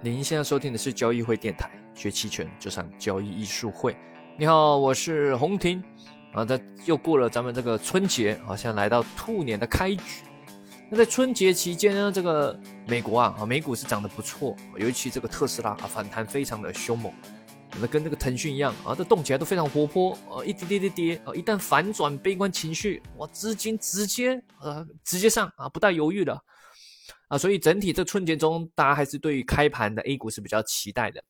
您现在收听的是交易会电台，学期权就上交易艺术会。你好，我是洪婷。啊，在又过了咱们这个春节，好像来到兔年的开局。那在春节期间呢，这个美国啊，啊美股是涨得不错，尤其这个特斯拉啊反弹非常的凶猛，那跟这个腾讯一样啊，这动起来都非常活泼啊，一跌跌跌跌啊，一旦反转悲观情绪，哇，资金直接呃直接上啊，不带犹豫的。啊，所以整体这春节中，大家还是对于开盘的 A 股是比较期待的。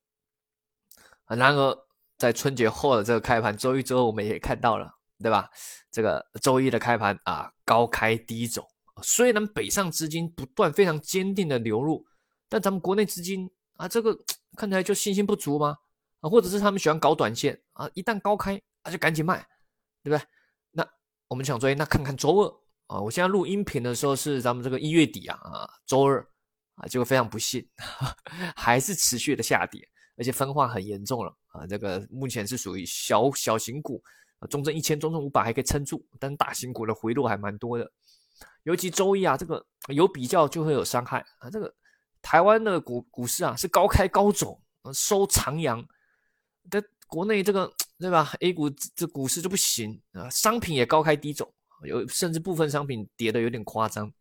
啊，然而在春节后的这个开盘，周一、之后我们也看到了，对吧？这个周一的开盘啊，高开低走。虽然北上资金不断非常坚定的流入，但咱们国内资金啊，这个看起来就信心不足吗？啊，或者是他们喜欢搞短线啊，一旦高开啊就赶紧卖，对不对？那我们想说，那看看周二。啊，我现在录音频的时候是咱们这个一月底啊啊，周二啊，结果非常不幸，还是持续的下跌，而且分化很严重了啊。这个目前是属于小小型股啊，中证一千、中证五百还可以撑住，但大型股的回落还蛮多的。尤其周一啊，这个有比较就会有伤害啊。这个台湾的股股市啊是高开高走，收长阳，但国内这个对吧？A 股这股市就不行啊，商品也高开低走。有甚至部分商品跌的有点夸张，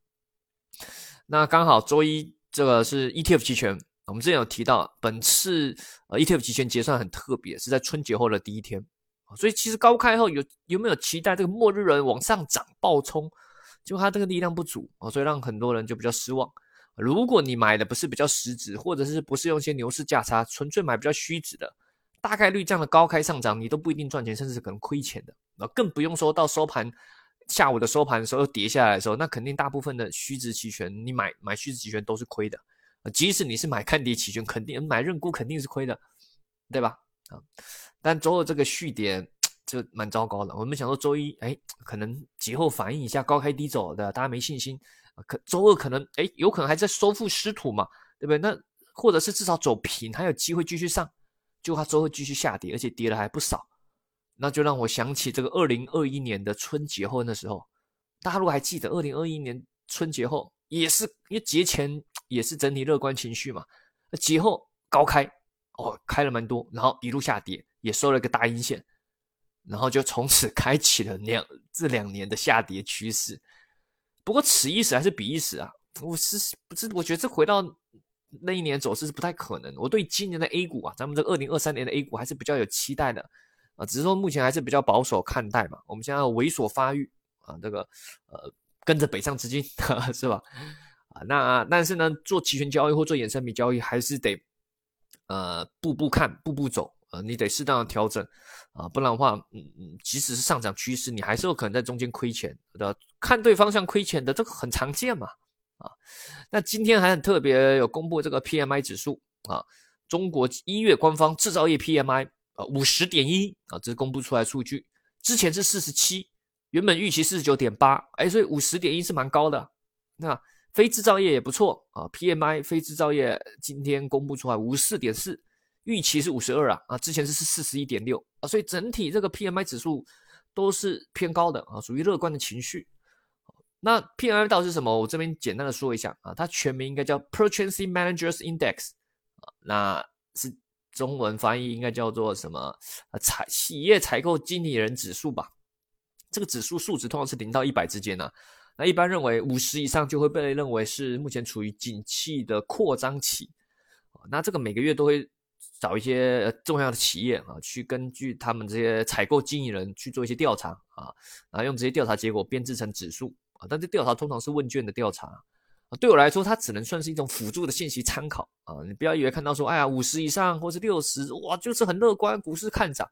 那刚好周一这个是 ETF 期权，我们之前有提到，本次呃 ETF 期权结算很特别，是在春节后的第一天，所以其实高开后有有没有期待这个末日人往上涨暴冲，就它这个力量不足啊，所以让很多人就比较失望。如果你买的不是比较实质，或者是不是用一些牛市价差，纯粹买比较虚值的，大概率这样的高开上涨你都不一定赚钱，甚至可能亏钱的，那更不用说到收盘。下午的收盘的时候又跌下来的时候，那肯定大部分的虚值期权，你买买虚值期权都是亏的。即使你是买看跌期权，肯定买认沽肯定是亏的，对吧？啊，但周二这个续跌就蛮糟糕的。我们想说周一，哎，可能节后反应一下高开低走的，大家没信心。可周二可能，哎，有可能还在收复失土嘛，对不对？那或者是至少走平，还有机会继续上，就它周二继续下跌，而且跌了还不少。那就让我想起这个二零二一年的春节后那时候，大家如果还记得，二零二一年春节后也是因为节前也是整体乐观情绪嘛，节后高开哦，开了蛮多，然后一路下跌，也收了个大阴线，然后就从此 开启了两这两年的下跌趋势。不过此一时还是彼一时啊，我是不是我觉得这回到那一年走势是不太可能。我对今年的 A 股啊，咱们这个二零二三年的 A 股还是比较有期待的。啊，只是说目前还是比较保守看待嘛。我们现在猥琐发育啊，这个呃跟着北上资金 是吧？啊，那但是呢，做期权交易或做衍生品交易还是得呃步步看，步步走啊，你得适当的调整啊，不然的话，嗯嗯，即使是上涨趋势，你还是有可能在中间亏钱的。看对方向亏钱的这个很常见嘛。啊，那今天还很特别，有公布这个 PMI 指数啊，中国一月官方制造业 PMI。啊，五十点一啊，这是公布出来数据，之前是四十七，原本预期四十九点八，哎，所以五十点一是蛮高的。那非制造业也不错啊，PMI 非制造业今天公布出来五十四点四，预期是五十二啊，啊，之前是是四十一点六啊，所以整体这个 PMI 指数都是偏高的啊，属于乐观的情绪。那 PMI 到底是什么？我这边简单的说一下啊，它全名应该叫 Purchasing Managers Index 啊，那是。中文翻译应该叫做什么？呃，采企业采购经理人指数吧。这个指数数值通常是零到一百之间呢。那一般认为五十以上就会被认为是目前处于景气的扩张期。那这个每个月都会找一些重要的企业啊，去根据他们这些采购经理人去做一些调查啊，然后用这些调查结果编制成指数啊。但这调查通常是问卷的调查。对我来说，它只能算是一种辅助的信息参考啊。你不要以为看到说，哎呀，五十以上或是六十，哇，就是很乐观，股市看涨。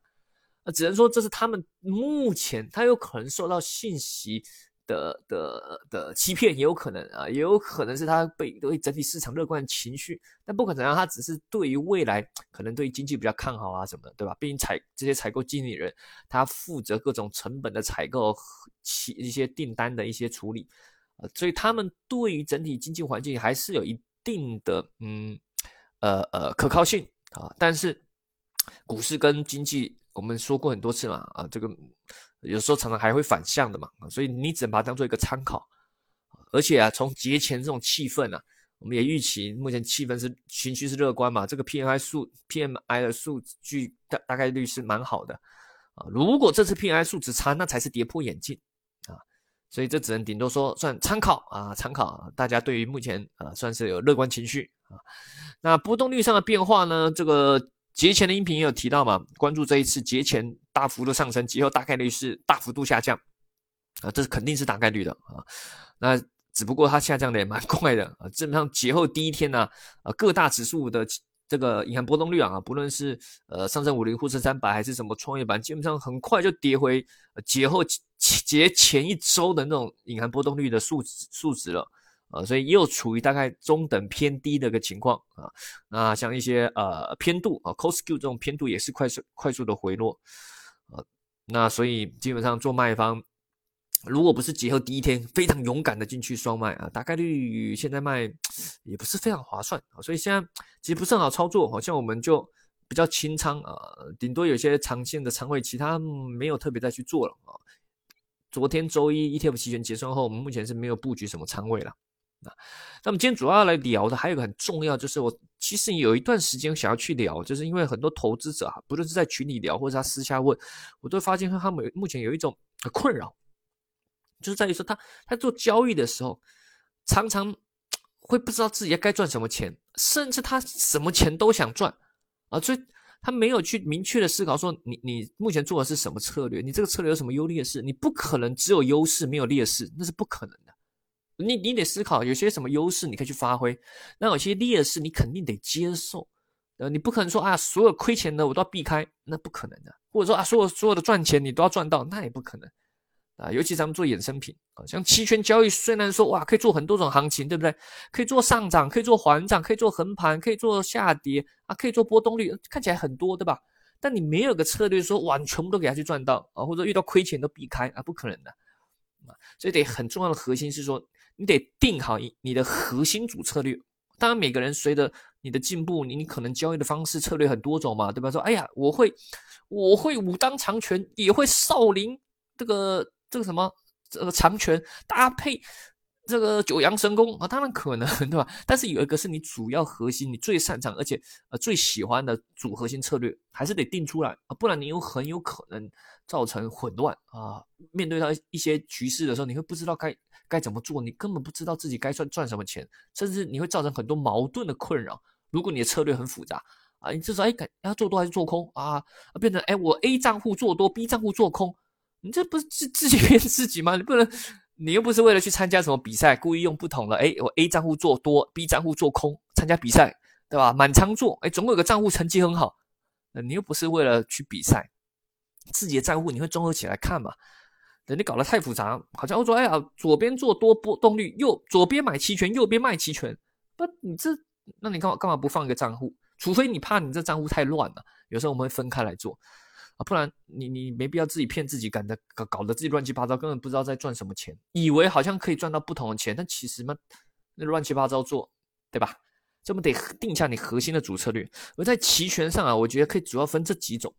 啊，只能说这是他们目前，它有可能受到信息的的的欺骗，也有可能啊，也有可能是它被对整体市场乐观情绪。但不可能啊它只是对于未来可能对经济比较看好啊什么的，对吧？毕竟采这些采购经理人，他负责各种成本的采购、其一些订单的一些处理。啊，所以他们对于整体经济环境还是有一定的嗯呃呃可靠性啊，但是股市跟经济我们说过很多次嘛啊，这个有时候常常还会反向的嘛啊，所以你只能把它当做一个参考，而且啊，从节前这种气氛啊，我们也预期目前气氛是情绪是乐观嘛，这个 PMI 数 PMI 的数据大大概率是蛮好的啊。如果这次 PMI 数值差，那才是跌破眼镜。所以这只能顶多说算参考啊，参考大家对于目前啊算是有乐观情绪啊。那波动率上的变化呢？这个节前的音频也有提到嘛，关注这一次节前大幅度上升，节后大概率是大幅度下降啊，这是肯定是大概率的啊。那只不过它下降的也蛮快的啊，基本上节后第一天呢，啊各大指数的这个隐含波动率啊，不论是呃上证五零、沪深三百还是什么创业板，基本上很快就跌回节后节前一周的那种隐含波动率的数数值了啊，所以又处于大概中等偏低的一个情况啊。那像一些呃偏度啊，cosq 这种偏度也是快速快速的回落啊，那所以基本上做卖方。如果不是结合第一天非常勇敢的进去双卖啊，大概率现在卖 也不是非常划算啊，所以现在其实不是很好操作，好像我们就比较清仓啊，顶多有些长线的仓位，其他没有特别再去做了啊。昨天周一 ETF 期权结算后，我们目前是没有布局什么仓位了啊。那么今天主要来聊的还有一个很重要，就是我其实有一段时间想要去聊，就是因为很多投资者啊，不论是在群里聊或者他私下问，我都发现他们目前有一种困扰。就是在于说，他他做交易的时候，常常会不知道自己该赚什么钱，甚至他什么钱都想赚啊，所以他没有去明确的思考说，你你目前做的是什么策略，你这个策略有什么优劣势？你不可能只有优势没有劣势，那是不可能的。你你得思考有些什么优势你可以去发挥，那有些劣势你肯定得接受。呃，你不可能说啊，所有亏钱的我都要避开，那不可能的。或者说啊，所有所有的赚钱你都要赚到，那也不可能。啊，尤其咱们做衍生品啊，像期权交易，虽然说哇，可以做很多种行情，对不对？可以做上涨，可以做缓涨，可以做横盘，可以做下跌啊，可以做波动率，看起来很多，对吧？但你没有个策略说哇，你全部都给他去赚到啊，或者遇到亏钱都避开啊，不可能的啊。所以得很重要的核心是说，你得定好你的核心主策略。当然，每个人随着你的进步，你你可能交易的方式策略很多种嘛，对吧？说哎呀，我会我会武当长拳，也会少林这个。这个什么，这个长拳搭配这个九阳神功啊，当然可能，对吧？但是有一个是你主要核心，你最擅长而且呃最喜欢的主核心策略，还是得定出来啊，不然你有很有可能造成混乱啊。面对到一些局势的时候，你会不知道该该怎么做，你根本不知道自己该赚赚什么钱，甚至你会造成很多矛盾的困扰。如果你的策略很复杂啊，你至少哎，要做多还是做空啊？变成哎，我 A 账户做多，B 账户做空。你这不是自 自己骗自己吗？你不能，你又不是为了去参加什么比赛，故意用不同的哎，我 A 账户做多，B 账户做空，参加比赛，对吧？满仓做，哎，总有个账户成绩很好。你又不是为了去比赛，自己的账户你会综合起来看嘛？你搞得太复杂，好像我说，哎呀，左边做多波动率，右左边买期权，右边卖期权，不，你这，那你干嘛干嘛不放一个账户？除非你怕你这账户太乱了，有时候我们会分开来做。啊，不然你你没必要自己骗自己，搞得搞搞得自己乱七八糟，根本不知道在赚什么钱，以为好像可以赚到不同的钱，但其实嘛，那乱七八糟做，对吧？这么得定下你核心的主策略。而在期权上啊，我觉得可以主要分这几种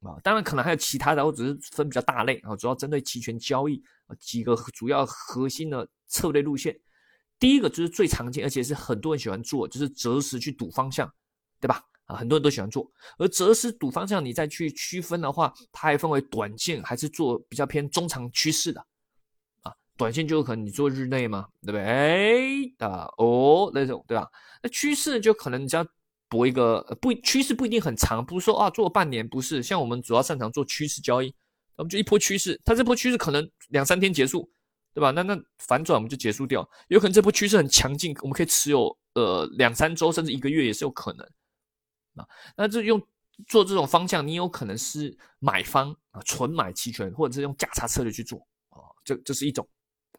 啊，当然可能还有其他的，我只是分比较大类啊，主要针对期权交易啊几个主要核心的策略路线。第一个就是最常见，而且是很多人喜欢做，就是择时去赌方向，对吧？很多人都喜欢做，而择时赌方向，你再去区分的话，它还分为短线还是做比较偏中长趋势的啊。短线就可能你做日内嘛，对不对？啊哦那种对吧？那趋势就可能你只要博一个不趋势不一定很长，不是说啊做半年不是。像我们主要擅长做趋势交易，我们就一波趋势，它这波趋势可能两三天结束，对吧？那那反转我们就结束掉，有可能这波趋势很强劲，我们可以持有呃两三周甚至一个月也是有可能。啊，那这用做这种方向，你有可能是买方啊，纯买期权，或者是用价差策略去做啊，这这是一种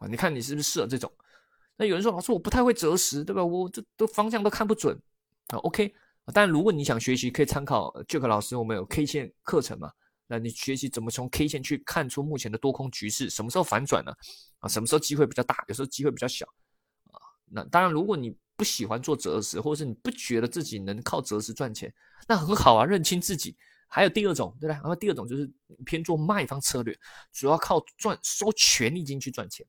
啊，你看你是不是适合这种？那有人说老师我不太会择时，对吧？我这都方向都看不准啊。OK，但如果你想学习，可以参考 j a 老师，我们有 K 线课程嘛？那你学习怎么从 K 线去看出目前的多空局势，什么时候反转呢？啊，什么时候机会比较大，有时候机会比较小啊？那当然，如果你不喜欢做择时，或者是你不觉得自己能靠择时赚钱，那很好啊，认清自己。还有第二种，对吧？然后第二种就是偏做卖方策略，主要靠赚收权利金去赚钱。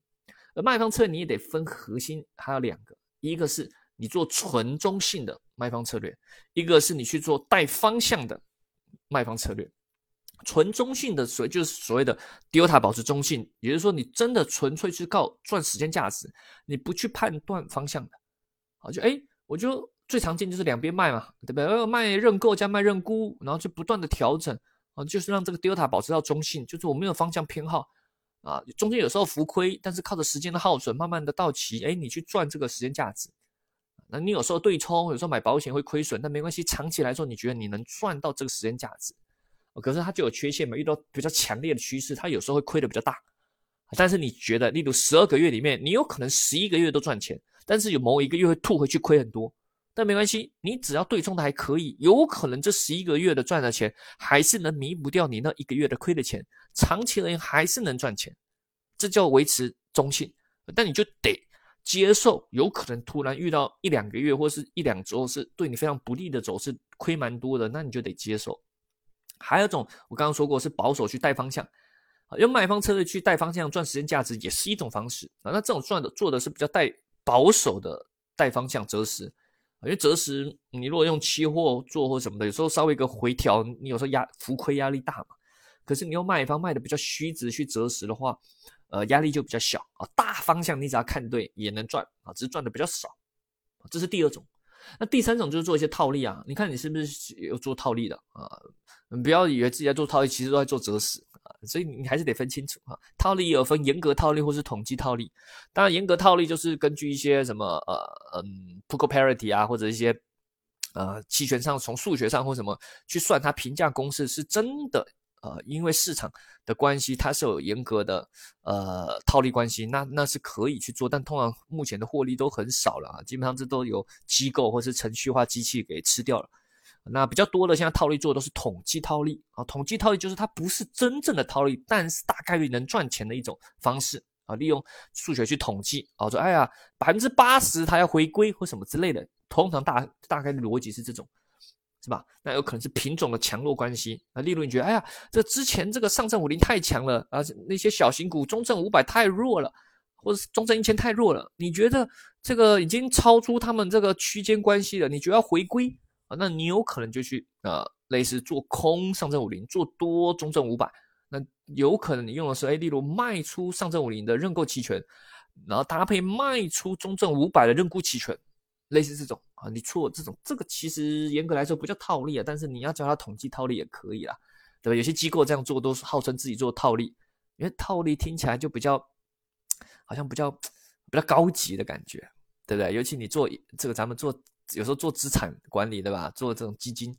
而卖方策略你也得分核心，还有两个，一个是你做纯中性的卖方策略，一个是你去做带方向的卖方策略。纯中性的所就是所谓的 delta 保持中性，也就是说你真的纯粹去靠赚时间价值，你不去判断方向的。就哎，我就最常见就是两边卖嘛，对不对？卖认购加卖认沽，然后就不断的调整啊，就是让这个 delta 保持到中性，就是我没有方向偏好啊，中间有时候浮亏，但是靠着时间的耗损，慢慢的到期，哎，你去赚这个时间价值。那你有时候对冲，有时候买保险会亏损，但没关系，长期来说，你觉得你能赚到这个时间价值，可是它就有缺陷嘛？遇到比较强烈的趋势，它有时候会亏的比较大。但是你觉得，例如十二个月里面，你有可能十一个月都赚钱，但是有某一个月会吐回去亏很多，但没关系，你只要对冲的还可以，有可能这十一个月的赚的钱还是能弥补掉你那一个月的亏的钱，长期而言还是能赚钱，这叫维持中性。但你就得。接受有可能突然遇到一两个月或是一两周是对你非常不利的走势，亏蛮多的，那你就得接受。还有一种，我刚刚说过是保守去带方向，啊，用卖方策略去带方向赚时间价值也是一种方式啊。那这种赚的做的是比较带保守的带方向择时，因为择时你如果用期货做或什么的，有时候稍微一个回调，你有时候压浮亏压力大嘛。可是你用卖方卖的比较虚值去择时的话。呃，压力就比较小啊，大方向你只要看对也能赚啊，只是赚的比较少，这是第二种。那第三种就是做一些套利啊，你看你是不是有做套利的啊？你不要以为自己在做套利，其实都在做择时啊，所以你还是得分清楚啊。套利有分严格套利或是统计套利，当然严格套利就是根据一些什么呃嗯 p o k e parity 啊，或者一些呃期权上从数学上或什么去算它评价公式是真的。呃，因为市场的关系，它是有严格的呃套利关系，那那是可以去做，但通常目前的获利都很少了啊，基本上这都有机构或是程序化机器给吃掉了。那比较多的现在套利做的都是统计套利啊，统计套利就是它不是真正的套利，但是大概率能赚钱的一种方式啊，利用数学去统计啊，说哎呀百分之八十它要回归或什么之类的，通常大大概率逻辑是这种。是吧？那有可能是品种的强弱关系啊。例如，你觉得，哎呀，这之前这个上证五零太强了啊，那些小型股中证五百太弱了，或者是中证一千太弱了，你觉得这个已经超出他们这个区间关系了，你觉得要回归啊？那你有可能就去呃，类似做空上证五零，做多中证五百。那有可能你用的是，哎，例如卖出上证五零的认购期权，然后搭配卖出中证五百的认沽期权。类似这种啊，你错这种，这个其实严格来说不叫套利啊，但是你要叫它统计套利也可以啦，对吧？有些机构这样做都是号称自己做套利，因为套利听起来就比较好像比较比较高级的感觉，对不对？尤其你做这个，咱们做有时候做资产管理，对吧？做这种基金，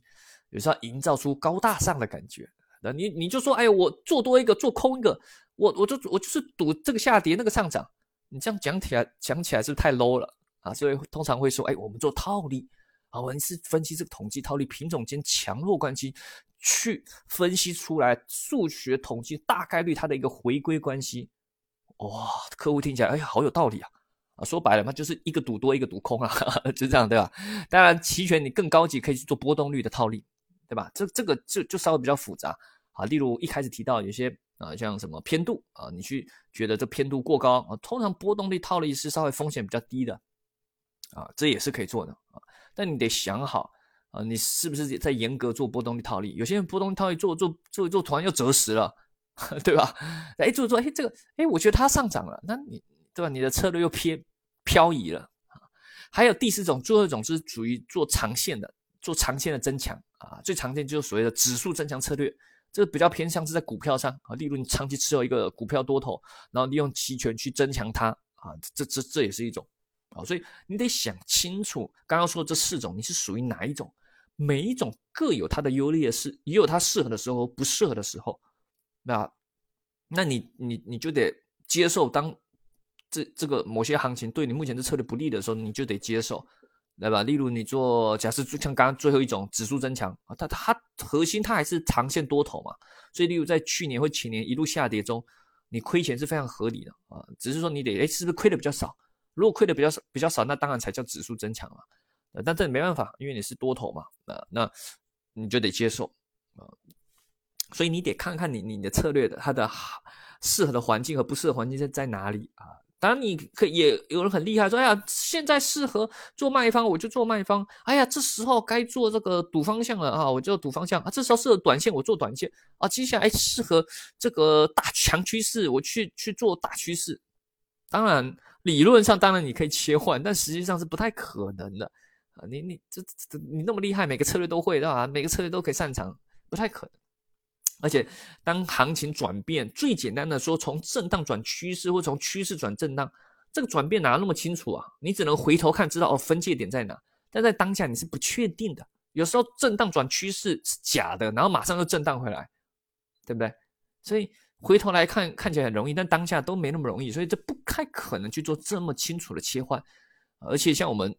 有时候营造出高大上的感觉。那你你就说，哎，我做多一个，做空一个，我我就我就是赌这个下跌，那个上涨，你这样讲起来讲起来是不是太 low 了？啊，所以通常会说，哎，我们做套利啊，我们是分析这个统计套利品种间强弱关系，去分析出来数学统计大概率它的一个回归关系。哇，客户听起来，哎呀，好有道理啊！啊，说白了嘛，就是一个赌多，一个赌空啊，就这样对吧？当然，期权你更高级，可以去做波动率的套利，对吧？这这个就就稍微比较复杂啊。例如一开始提到有些啊，像什么偏度啊，你去觉得这偏度过高啊，通常波动率套利是稍微风险比较低的。啊，这也是可以做的啊，但你得想好啊，你是不是在严格做波动率套利？有些人波动率套利做做做做，突然又择时了，对吧？哎，做做，哎，这个，哎，我觉得它上涨了，那你对吧？你的策略又偏漂移了啊。还有第四种，最后一种是属于做长线的，做长线的增强啊。最常见就是所谓的指数增强策略，这个比较偏向是在股票上啊。例如你长期持有一个股票多头，然后利用期权去增强它啊，这这这也是一种。啊，所以你得想清楚，刚刚说的这四种，你是属于哪一种？每一种各有它的优劣势，也有它适合的时候，不适合的时候。那，那你你你就得接受，当这这个某些行情对你目前的策略不利的时候，你就得接受，对吧？例如你做，假设像刚刚最后一种指数增强啊，它它核心它还是长线多头嘛，所以例如在去年或前年一路下跌中，你亏钱是非常合理的啊，只是说你得哎，是不是亏的比较少？如果亏的比较少，比较少，那当然才叫指数增强嘛。呃，但这没办法，因为你是多头嘛。那，那你就得接受啊。所以你得看看你你的策略的它的适合的环境和不适合环境在在哪里啊。当然，你可也有人很厉害，说：“哎呀，现在适合做卖方，我就做卖方。哎呀，这时候该做这个赌方向了啊，我就赌方向啊。这时候适合短线，我做短线啊。接下来适合这个大强趋势，我去去做大趋势。当然，理论上当然你可以切换，但实际上是不太可能的啊。你你这这你那么厉害，每个策略都会，对吧？每个策略都可以擅长，不太可能。”而且，当行情转变，最简单的说，从震荡转趋势，或从趋势转震荡，这个转变哪那么清楚啊？你只能回头看，知道哦，分界点在哪。但在当下你是不确定的，有时候震荡转趋势是假的，然后马上又震荡回来，对不对？所以回头来看，看起来很容易，但当下都没那么容易，所以这不太可能去做这么清楚的切换。而且像我们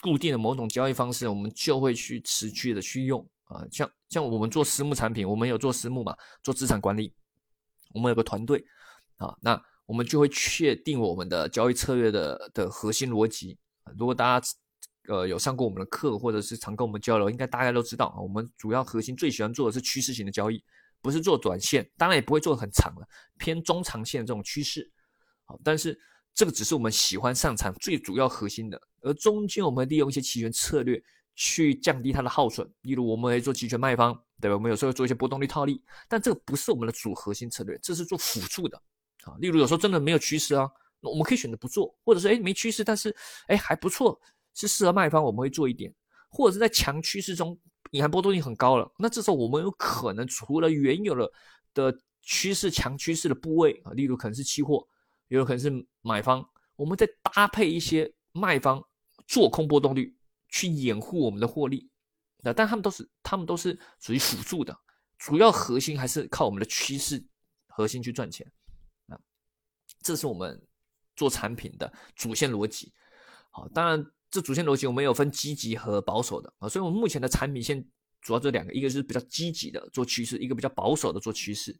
固定的某种交易方式，我们就会去持续的去用。啊，像像我们做私募产品，我们有做私募嘛，做资产管理，我们有个团队啊，那我们就会确定我们的交易策略的的核心逻辑。如果大家呃有上过我们的课，或者是常跟我们交流，应该大概都知道啊，我们主要核心最喜欢做的是趋势型的交易，不是做短线，当然也不会做很长的，偏中长线这种趋势。好，但是这个只是我们喜欢上场最主要核心的，而中间我们利用一些期权策略。去降低它的耗损，例如我们会做期权卖方，对吧？我们有时候做一些波动率套利，但这个不是我们的主核心策略，这是做辅助的啊。例如有时候真的没有趋势啊，那我们可以选择不做，或者说哎没趋势，但是哎还不错，是适合卖方，我们会做一点，或者是在强趋势中隐含波动率很高了，那这时候我们有可能除了原有的的趋势强趋势的部位啊，例如可能是期货，也有可能是买方，我们再搭配一些卖方做空波动率。去掩护我们的获利，那但他们都是他们都是属于辅助的，主要核心还是靠我们的趋势核心去赚钱啊，这是我们做产品的主线逻辑。好，当然这主线逻辑我们有分积极和保守的啊，所以我们目前的产品线主要这两个，一个是比较积极的做趋势，一个比较保守的做趋势。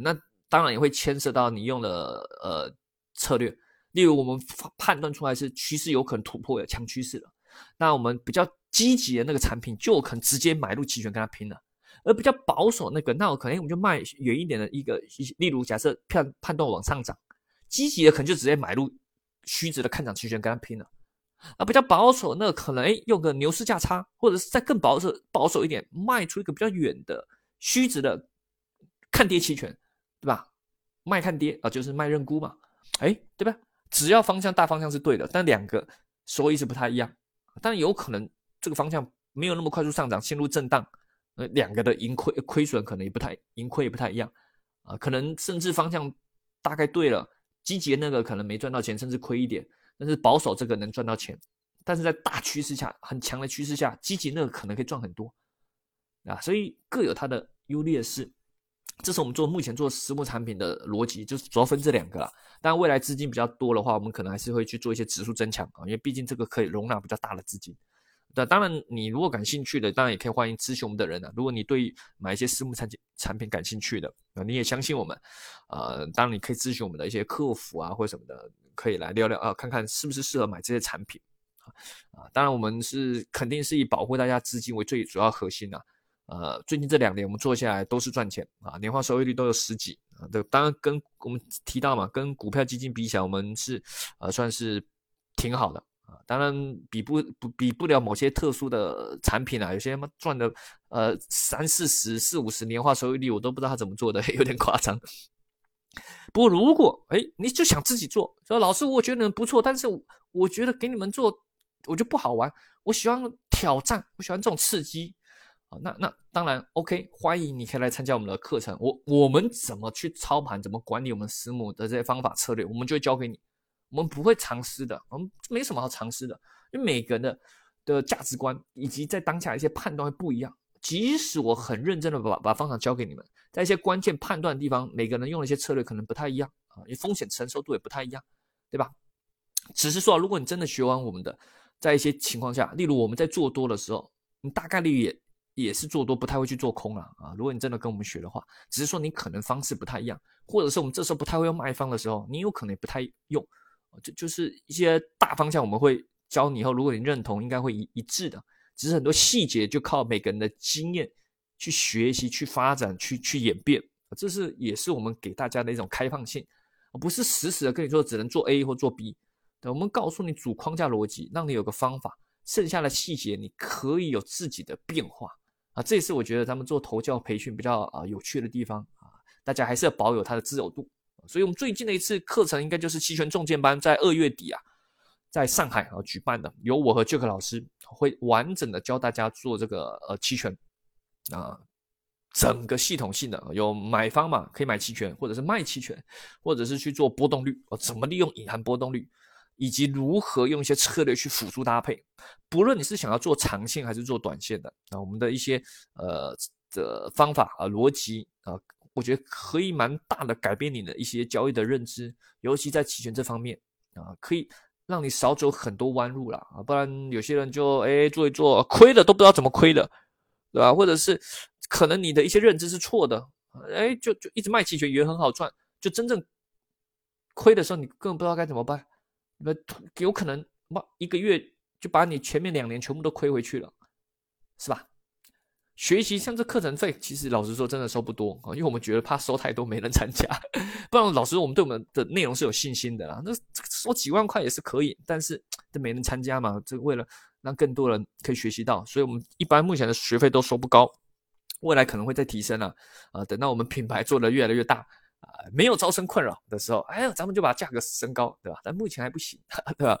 那当然也会牵涉到你用的呃策略，例如我们判断出来是趋势有可能突破有强趋势了。那我们比较积极的那个产品，就可能直接买入期权跟他拼了；而比较保守那个，那我可能我们就卖远一点的一个，例如假设判判断往上涨，积极的可能就直接买入虚值的看涨期权跟他拼了。啊，比较保守那个可能用个牛市价差，或者是再更保守保守一点，卖出一个比较远的虚值的看跌期权，对吧？卖看跌啊，就是卖认沽嘛，哎，对吧？只要方向大方向是对的，但两个收益是不太一样。但有可能这个方向没有那么快速上涨，陷入震荡，呃，两个的盈亏亏损可能也不太盈亏也不太一样啊，可能甚至方向大概对了，积极那个可能没赚到钱，甚至亏一点，但是保守这个能赚到钱，但是在大趋势下很强的趋势下，积极那个可能可以赚很多啊，所以各有它的优劣势。这是我们做目前做私募产品的逻辑，就是主要分这两个啦。但未来资金比较多的话，我们可能还是会去做一些指数增强啊，因为毕竟这个可以容纳比较大的资金。那当然，你如果感兴趣的，当然也可以欢迎咨询我们的人啊。如果你对买一些私募产品产品感兴趣的，啊，你也相信我们，呃，当然你可以咨询我们的一些客服啊或者什么的，可以来聊聊啊，看看是不是适合买这些产品啊。啊，当然我们是肯定是以保护大家资金为最主要核心的。呃，最近这两年我们做下来都是赚钱啊，年化收益率都有十几啊。这当然跟我们提到嘛，跟股票基金比起来，我们是呃算是挺好的啊。当然比不不比不了某些特殊的产品啊，有些他妈赚的呃三四十、四五十年化收益率，我都不知道他怎么做的，有点夸张。不过如果哎你就想自己做，说老师我觉得不错，但是我觉得给你们做我就不好玩，我喜欢挑战，我喜欢这种刺激。啊，那那当然，OK，欢迎你可以来参加我们的课程。我我们怎么去操盘，怎么管理我们私募的这些方法策略，我们就会教给你。我们不会藏私的，我们没什么好藏私的，因为每个人的的价值观以及在当下一些判断会不一样。即使我很认真的把把方法教给你们，在一些关键判断的地方，每个人用的一些策略可能不太一样啊，因为风险承受度也不太一样，对吧？只是说，如果你真的学完我们的，在一些情况下，例如我们在做多的时候，你大概率也。也是做多，不太会去做空了啊！如果你真的跟我们学的话，只是说你可能方式不太一样，或者是我们这时候不太会用卖方的时候，你有可能也不太用，就就是一些大方向我们会教你以后，如果你认同，应该会一一致的。只是很多细节就靠每个人的经验去学习、去发展、去去演变，这是也是我们给大家的一种开放性。不是死死的跟你说只能做 A 或做 B。我们告诉你主框架逻辑，让你有个方法，剩下的细节你可以有自己的变化啊。这也是我觉得咱们做头教培训比较啊有趣的地方啊。大家还是要保有它的自由度。所以，我们最近的一次课程应该就是期权重建班，在二月底啊，在上海啊举办的，由我和 Jack 老师会完整的教大家做这个呃期权啊。整个系统性的有买方嘛，可以买期权，或者是卖期权，或者是去做波动率哦，怎么利用隐含波动率，以及如何用一些策略去辅助搭配。不论你是想要做长线还是做短线的啊，我们的一些呃的方法啊逻辑啊，我觉得可以蛮大的改变你的一些交易的认知，尤其在期权这方面啊，可以让你少走很多弯路了啊，不然有些人就哎做一做亏了都不知道怎么亏的，对吧？或者是。可能你的一些认知是错的，哎，就就一直卖期权也很好赚，就真正亏的时候，你根本不知道该怎么办，那有可能哇，一个月就把你前面两年全部都亏回去了，是吧？学习像这课程费，其实老实说真的收不多啊，因为我们觉得怕收太多没人参加，不然老实说我们对我们的内容是有信心的啦。那收几万块也是可以，但是这没人参加嘛，这为了让更多人可以学习到，所以我们一般目前的学费都收不高。未来可能会再提升了，啊，等到我们品牌做的越来越大，啊，没有招生困扰的时候，哎，咱们就把价格升高，对吧？但目前还不行，对吧？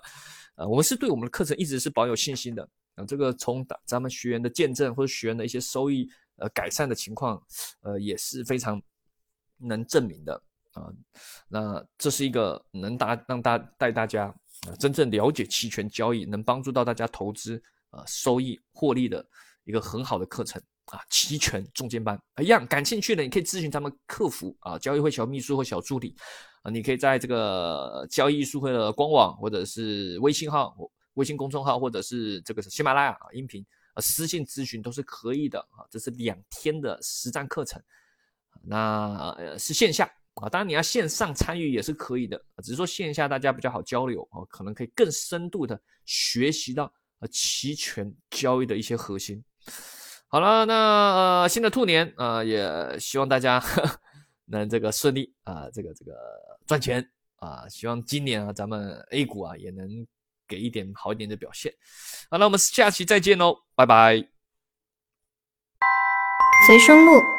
呃，我们是对我们的课程一直是保有信心的，啊，这个从咱们学员的见证或者学员的一些收益，呃，改善的情况，呃，也是非常能证明的，啊，那这是一个能大让大带大家真正了解期权交易，能帮助到大家投资啊收益获利的一个很好的课程。啊，期权中间班一样，感兴趣的你可以咨询他们客服啊，交易会小秘书或小助理啊，你可以在这个交易艺术会的官网或者是微信号、微信公众号或者是这个喜马拉雅音频啊私信咨询都是可以的啊。这是两天的实战课程，那是线下啊，当然你要线上参与也是可以的，只是说线下大家比较好交流啊，可能可以更深度的学习到呃期权交易的一些核心。好了，那呃新的兔年啊，也希望大家 能这个顺利啊，这个这个赚钱啊，希望今年啊咱们 A 股啊也能给一点好一点的表现。好，那我们下期再见喽，拜拜。随声录。